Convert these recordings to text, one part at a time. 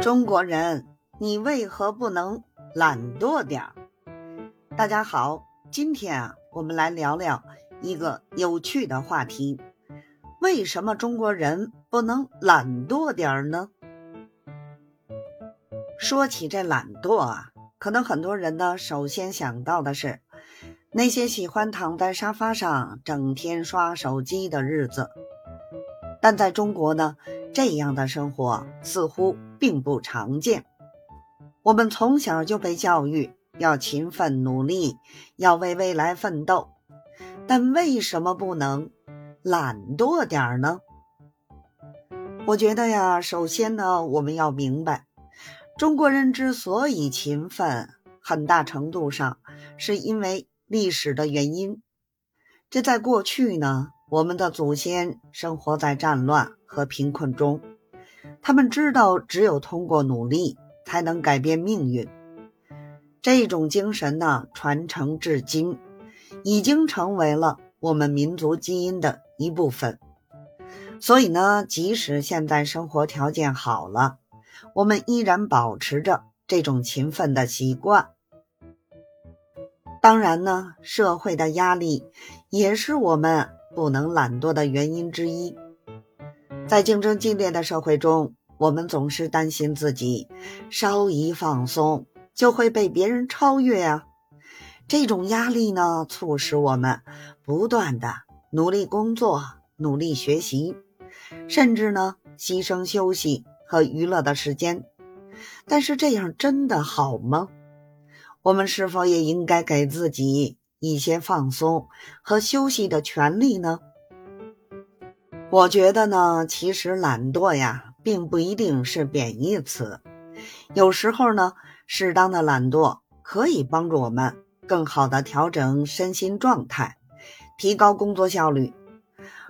中国人，你为何不能懒惰点儿？大家好，今天啊，我们来聊聊一个有趣的话题：为什么中国人不能懒惰点儿呢？说起这懒惰啊，可能很多人呢，首先想到的是那些喜欢躺在沙发上整天刷手机的日子。但在中国呢，这样的生活似乎并不常见。我们从小就被教育要勤奋努力，要为未来奋斗。但为什么不能懒惰点儿呢？我觉得呀，首先呢，我们要明白，中国人之所以勤奋，很大程度上是因为历史的原因。这在过去呢。我们的祖先生活在战乱和贫困中，他们知道只有通过努力才能改变命运。这种精神呢，传承至今，已经成为了我们民族基因的一部分。所以呢，即使现在生活条件好了，我们依然保持着这种勤奋的习惯。当然呢，社会的压力也是我们。不能懒惰的原因之一，在竞争激烈的社会中，我们总是担心自己稍一放松就会被别人超越啊。这种压力呢，促使我们不断的努力工作、努力学习，甚至呢牺牲休息和娱乐的时间。但是这样真的好吗？我们是否也应该给自己？一些放松和休息的权利呢？我觉得呢，其实懒惰呀，并不一定是贬义词。有时候呢，适当的懒惰可以帮助我们更好的调整身心状态，提高工作效率。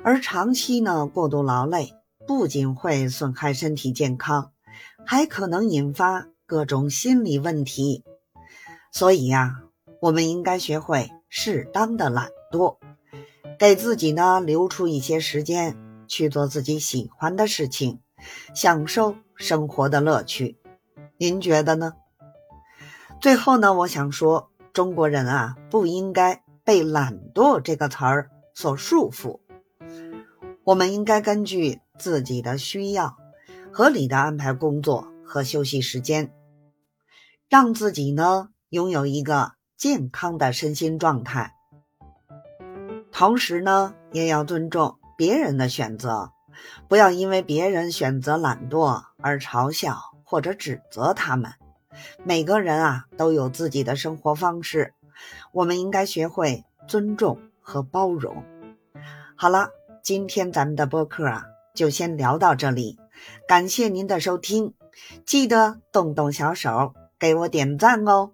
而长期呢，过度劳累不仅会损害身体健康，还可能引发各种心理问题。所以呀，我们应该学会。适当的懒惰，给自己呢留出一些时间去做自己喜欢的事情，享受生活的乐趣。您觉得呢？最后呢，我想说，中国人啊不应该被“懒惰”这个词儿所束缚，我们应该根据自己的需要，合理的安排工作和休息时间，让自己呢拥有一个。健康的身心状态，同时呢，也要尊重别人的选择，不要因为别人选择懒惰而嘲笑或者指责他们。每个人啊都有自己的生活方式，我们应该学会尊重和包容。好了，今天咱们的播客啊就先聊到这里，感谢您的收听，记得动动小手给我点赞哦。